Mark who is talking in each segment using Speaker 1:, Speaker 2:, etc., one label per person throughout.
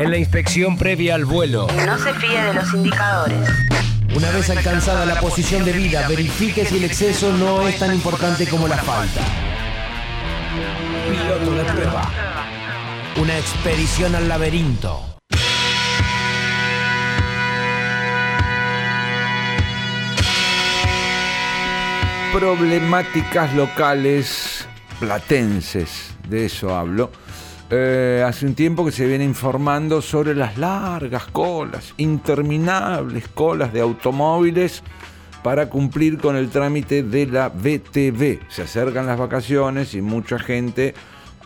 Speaker 1: En la inspección previa al vuelo.
Speaker 2: No se fíe de los indicadores.
Speaker 1: Una vez alcanzada la posición de vida, verifique si el exceso no es tan importante como la falta. Piloto de prueba. Una expedición al laberinto.
Speaker 3: Problemáticas locales platenses, de eso hablo. Eh, hace un tiempo que se viene informando sobre las largas colas, interminables colas de automóviles para cumplir con el trámite de la BTV. Se acercan las vacaciones y mucha gente,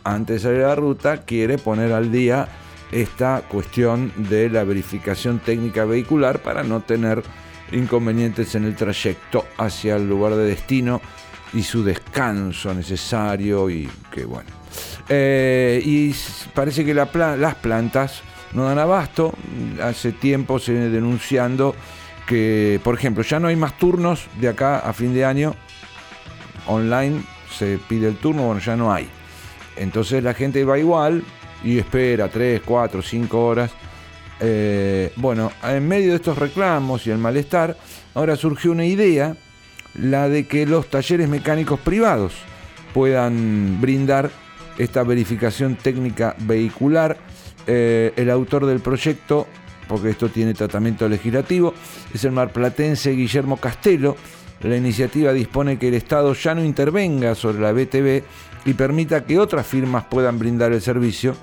Speaker 3: antes de salir a la ruta, quiere poner al día esta cuestión de la verificación técnica vehicular para no tener inconvenientes en el trayecto hacia el lugar de destino y su descanso necesario y que bueno. Eh, y parece que las plantas no dan abasto. Hace tiempo se viene denunciando que, por ejemplo, ya no hay más turnos de acá a fin de año. Online se pide el turno, bueno, ya no hay. Entonces la gente va igual y espera 3, 4, 5 horas eh, bueno, en medio de estos reclamos y el malestar, ahora surgió una idea, la de que los talleres mecánicos privados puedan brindar esta verificación técnica vehicular. Eh, el autor del proyecto, porque esto tiene tratamiento legislativo, es el marplatense Guillermo Castelo. La iniciativa dispone que el Estado ya no intervenga sobre la BTV y permita que otras firmas puedan brindar el servicio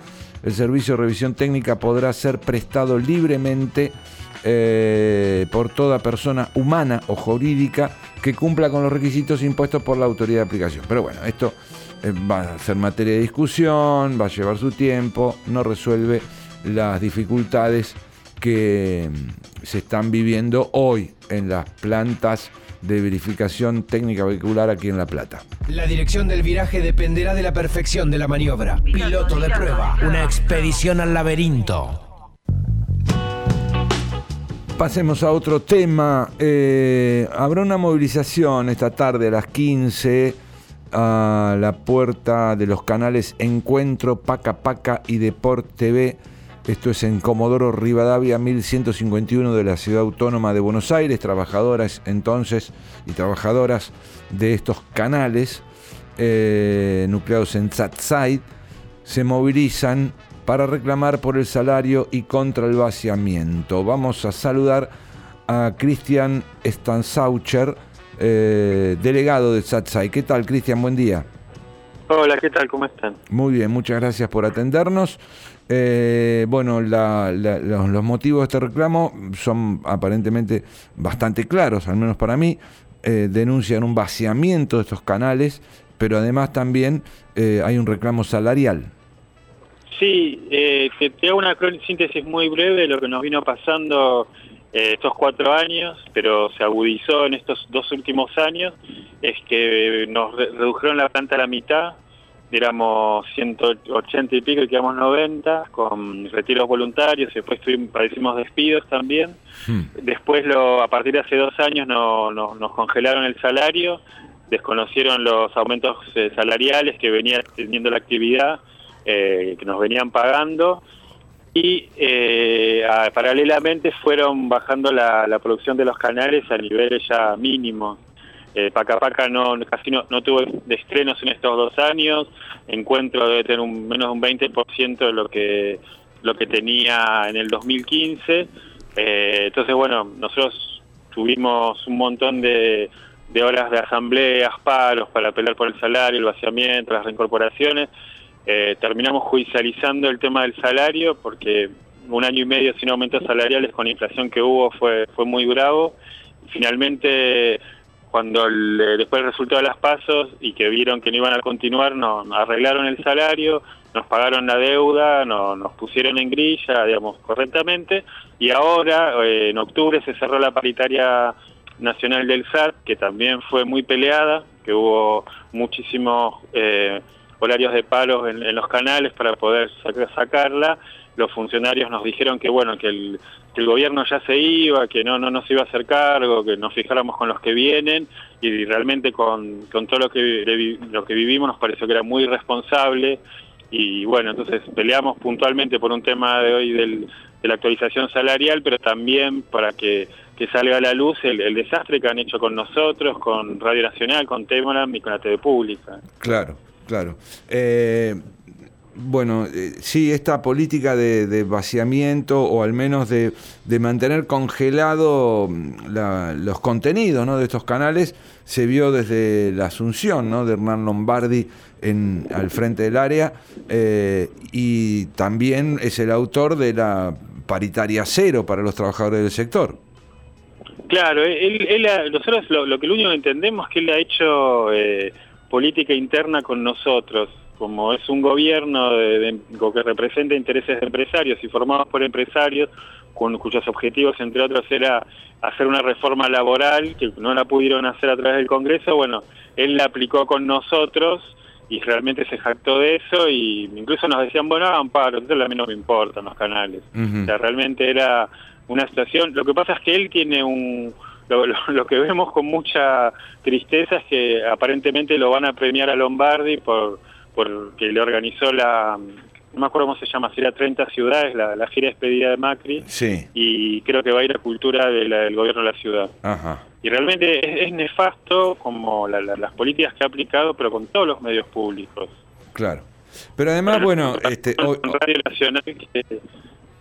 Speaker 3: el servicio de revisión técnica podrá ser prestado libremente eh, por toda persona humana o jurídica que cumpla con los requisitos impuestos por la autoridad de aplicación. Pero bueno, esto va a ser materia de discusión, va a llevar su tiempo, no resuelve las dificultades que mm, se están viviendo hoy en las plantas de verificación técnica vehicular aquí en La Plata.
Speaker 1: La dirección del viraje dependerá de la perfección de la maniobra. Piloto de prueba. Una expedición al laberinto.
Speaker 3: Pasemos a otro tema. Eh, habrá una movilización esta tarde a las 15 a la puerta de los canales Encuentro, Paca Paca y Deport TV esto es en Comodoro Rivadavia 1151 de la Ciudad Autónoma de Buenos Aires. Trabajadoras entonces y trabajadoras de estos canales eh, nucleados en Zatzait se movilizan para reclamar por el salario y contra el vaciamiento. Vamos a saludar a Cristian Stanzaucher, eh, delegado de Zatzait. ¿Qué tal, Cristian? Buen día.
Speaker 4: Hola, ¿qué tal? ¿Cómo están?
Speaker 3: Muy bien, muchas gracias por atendernos. Eh, bueno, los, motivos de este reclamo son aparentemente bastante claros, al menos para mí. Eh, denuncian un vaciamiento de estos canales, pero además también eh, hay un reclamo salarial.
Speaker 4: Sí, te, te, hago una síntesis muy breve de lo que nos vino pasando estos cuatro años, pero se agudizó en estos dos últimos años, es que nos redujeron la planta a la mitad, éramos 180 y pico y quedamos 90 con retiros voluntarios después tuvimos, padecimos despidos también. Hmm. Después, lo, a partir de hace dos años, no, nos congelaron el salario, desconocieron los aumentos eh, salariales que venía teniendo la actividad, eh, que nos venían pagando y eh, paralelamente fueron bajando la, producción de los canales a niveles ya mínimos. Eh, Paca Paca no, casi no, no tuvo de estrenos en estos dos años, Encuentro debe tener un, menos de un 20% de lo que, lo que tenía en el 2015. Eh, entonces, bueno, nosotros tuvimos un montón de, de horas de asambleas, paros para pelear por el salario, el vaciamiento, las reincorporaciones. Eh, terminamos judicializando el tema del salario porque un año y medio sin aumentos salariales con la inflación que hubo fue, fue muy bravo. Finalmente cuando después del resultado de las pasos y que vieron que no iban a continuar, nos, arreglaron el salario, nos pagaron la deuda, nos pusieron en grilla, digamos, correctamente, y ahora, eh, en octubre, se cerró la paritaria nacional del SAT, que también fue muy peleada, que hubo muchísimos eh, horarios de paros en, los canales para poder sacarla, los funcionarios nos dijeron que bueno que el, gobierno ya se iba, que no no nos iba a hacer cargo, que nos fijáramos con los que vienen. Y realmente con, todo lo que lo que vivimos nos pareció que era muy irresponsable y bueno, entonces peleamos puntualmente por un tema de hoy del, de la actualización salarial, pero también para que, que salga a la luz el, el, desastre que han hecho con nosotros, con Radio Nacional, con Temoram y con la TV Pública.
Speaker 3: Claro, claro. Eh, bueno, eh, sí, esta política de, vaciamiento o al menos de, de mantener congelado mm, los contenidos ¿no? de estos canales se vio desde la asunción ¿no? de Hernán Lombardi en, al frente del área eh, y también es el autor de la paritaria cero para los trabajadores del sector.
Speaker 4: Claro, él, él nosotros lo, lo, que lo único que entendemos es que él ha hecho eh, política interna con nosotros como es un gobierno de, de, que representa intereses de empresarios y formados por empresarios, con, cuyos objetivos, entre otros, era hacer una reforma laboral que no la pudieron hacer a través del Congreso, bueno, él la aplicó con nosotros y realmente se jactó de eso y incluso nos decían, bueno, hagan paro, eso a mí no me importan los canales. Uh -huh. O sea, realmente era una situación, lo que pasa es que él tiene un... Lo, lo, lo, que vemos con mucha tristeza es que aparentemente lo van a premiar a Lombardi por porque le organizó la, no me acuerdo cómo se llama, si era 30 ciudades, la, la gira despedida de Macri,
Speaker 3: sí.
Speaker 4: y creo que va a ir a cultura de la, del gobierno de la ciudad.
Speaker 3: Ajá.
Speaker 4: Y realmente es, es nefasto como la, las políticas que ha aplicado, pero con todos los medios públicos.
Speaker 3: Claro. Pero además, bueno, este,
Speaker 4: hoy, Radio Nacional que,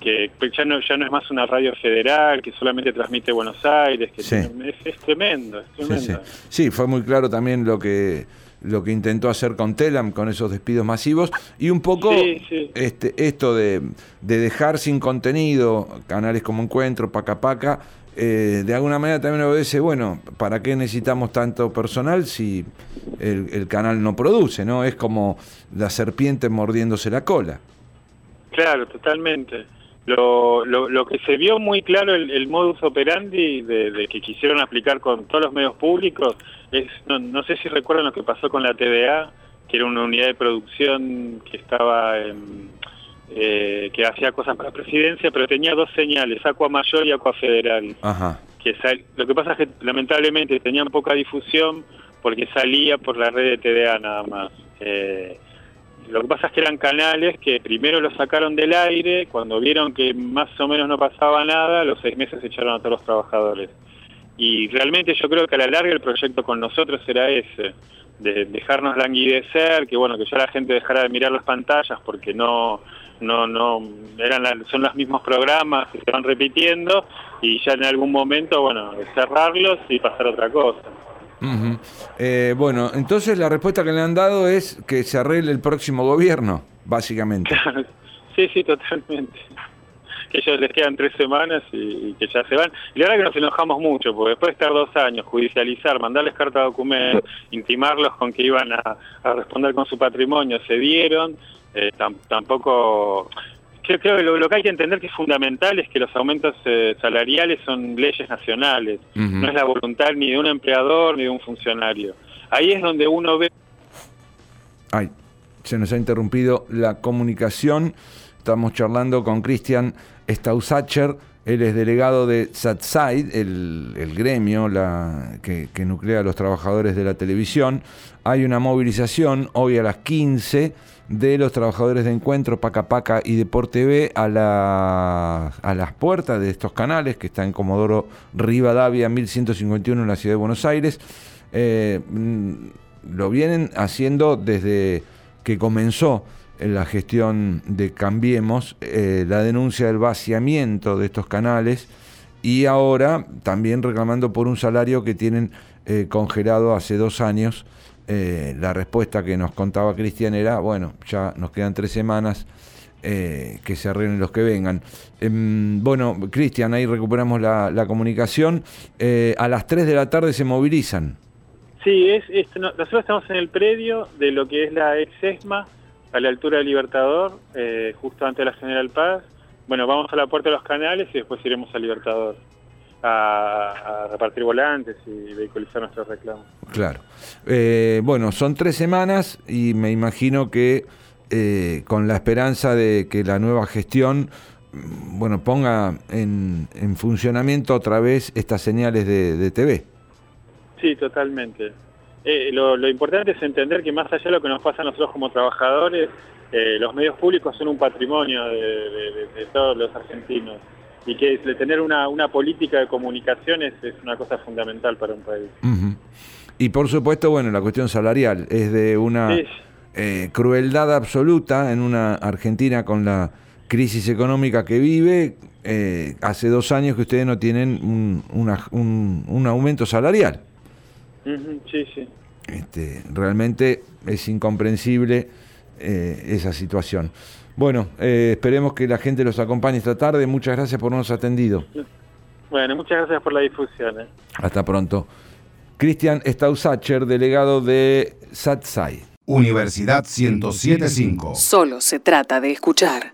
Speaker 4: que, ya no ya no es más una radio federal que solamente transmite Buenos Aires, que
Speaker 3: sí.
Speaker 4: tiene, es, es, tremendo, es tremendo.
Speaker 3: Sí, sí. sí, fue muy claro también lo que lo que intentó hacer con Telam, con esos despidos masivos, y un poco. Este, esto de, de, dejar sin contenido canales como Encuentro, Paca Paca, eh, de alguna manera también obedece, bueno, ¿para qué necesitamos tanto personal si el, el, canal no produce? no Es como la serpiente mordiéndose la cola.
Speaker 4: Claro, totalmente. Lo, lo, lo, que se vio muy claro el, el modus operandi de, de, que quisieron aplicar con todos los medios públicos es, no, no, sé si recuerdan lo que pasó con la TVA, que era una unidad de producción que estaba en, eh, que hacía cosas para la presidencia, pero tenía dos señales, Aqua Mayor y Aqua Federal.
Speaker 3: Ajá.
Speaker 4: Que sal, lo que pasa es que lamentablemente tenían poca difusión porque salía por la red de TVA nada más. Eh, lo que pasa es que eran canales que primero los sacaron del aire, cuando vieron que más o menos no pasaba nada, los seis meses echaron a todos los trabajadores. Y realmente yo creo que a la larga el proyecto con nosotros era ese, de dejarnos languidecer, que bueno, que ya la gente dejara de mirar las pantallas porque no, no, no, eran la, son los mismos programas que se van repitiendo y ya en algún momento, bueno, cerrarlos y pasar otra cosa.
Speaker 3: Uh bueno, entonces la respuesta que le han dado es que se arregle el próximo gobierno, básicamente.
Speaker 4: sí, sí, totalmente. Que ellos les quedan tres semanas y, que ya se van. Y la verdad que nos enojamos mucho, porque después de estar dos años, judicializar, mandarles carta de documento, intimarlos con que iban a, responder con su patrimonio, se dieron, eh, tam, tampoco creo, creo que lo, lo, que hay que entender que es fundamental es que los aumentos eh, salariales son leyes nacionales, uh -huh. no es la voluntad ni de un empleador ni de un funcionario. Ahí es donde uno ve...
Speaker 3: Ay, se nos ha interrumpido la comunicación. Estamos charlando con Cristian Staussacher, él es delegado de SATSIDE, el, gremio que, nuclea a los trabajadores de la televisión. Hay una movilización hoy a las 15 de los trabajadores de Encuentro, Paca Paca y Deporte TV a, la, a las puertas de estos canales que están en Comodoro Rivadavia 1151 en la ciudad de Buenos Aires. Eh, lo vienen haciendo desde que comenzó la gestión de Cambiemos, eh, la denuncia del vaciamiento de estos canales y ahora también reclamando por un salario que tienen eh, congelado hace dos años eh, la respuesta que nos contaba Cristian era, bueno, ya nos quedan tres semanas, que se arreglen los que vengan. Eh, bueno, Cristian, ahí recuperamos la, comunicación. A las 3 de la tarde se movilizan.
Speaker 4: Sí, es, no, nosotros estamos en el predio de lo que es la ex a la altura del Libertador, eh, justo antes de la General Paz. Bueno, vamos a la puerta de los canales y después iremos al Libertador a, a, repartir volantes y vehiculizar nuestros reclamos.
Speaker 3: Claro. Eh, bueno, son tres semanas y me imagino que eh, con la esperanza de que la nueva gestión mm, bueno, ponga en, en funcionamiento otra vez estas señales de, de TV.
Speaker 4: Sí, totalmente. Eh, lo, lo, importante es entender que más allá de lo que nos pasa a nosotros como trabajadores, eh, los medios públicos son un patrimonio de, de- de todos los argentinos y que tener una, una política de comunicaciones es una cosa fundamental para un país.
Speaker 3: Y por supuesto, bueno, la cuestión salarial es de una
Speaker 4: Sí.
Speaker 3: eh, crueldad absoluta en una Argentina con la crisis económica que vive. eh, hace dos años que ustedes no tienen un, una- un- un aumento salarial.
Speaker 4: Sí, sí.
Speaker 3: Este, realmente es incomprensible eh, esa situación. Bueno, eh, esperemos que la gente los acompañe esta tarde. Muchas gracias por habernos atendido.
Speaker 4: Bueno, muchas gracias por la difusión. ¿eh?
Speaker 3: Hasta pronto. Cristian Staussacher, delegado de SATSAI.
Speaker 5: Universidad 1075.
Speaker 6: Solo se trata de escuchar.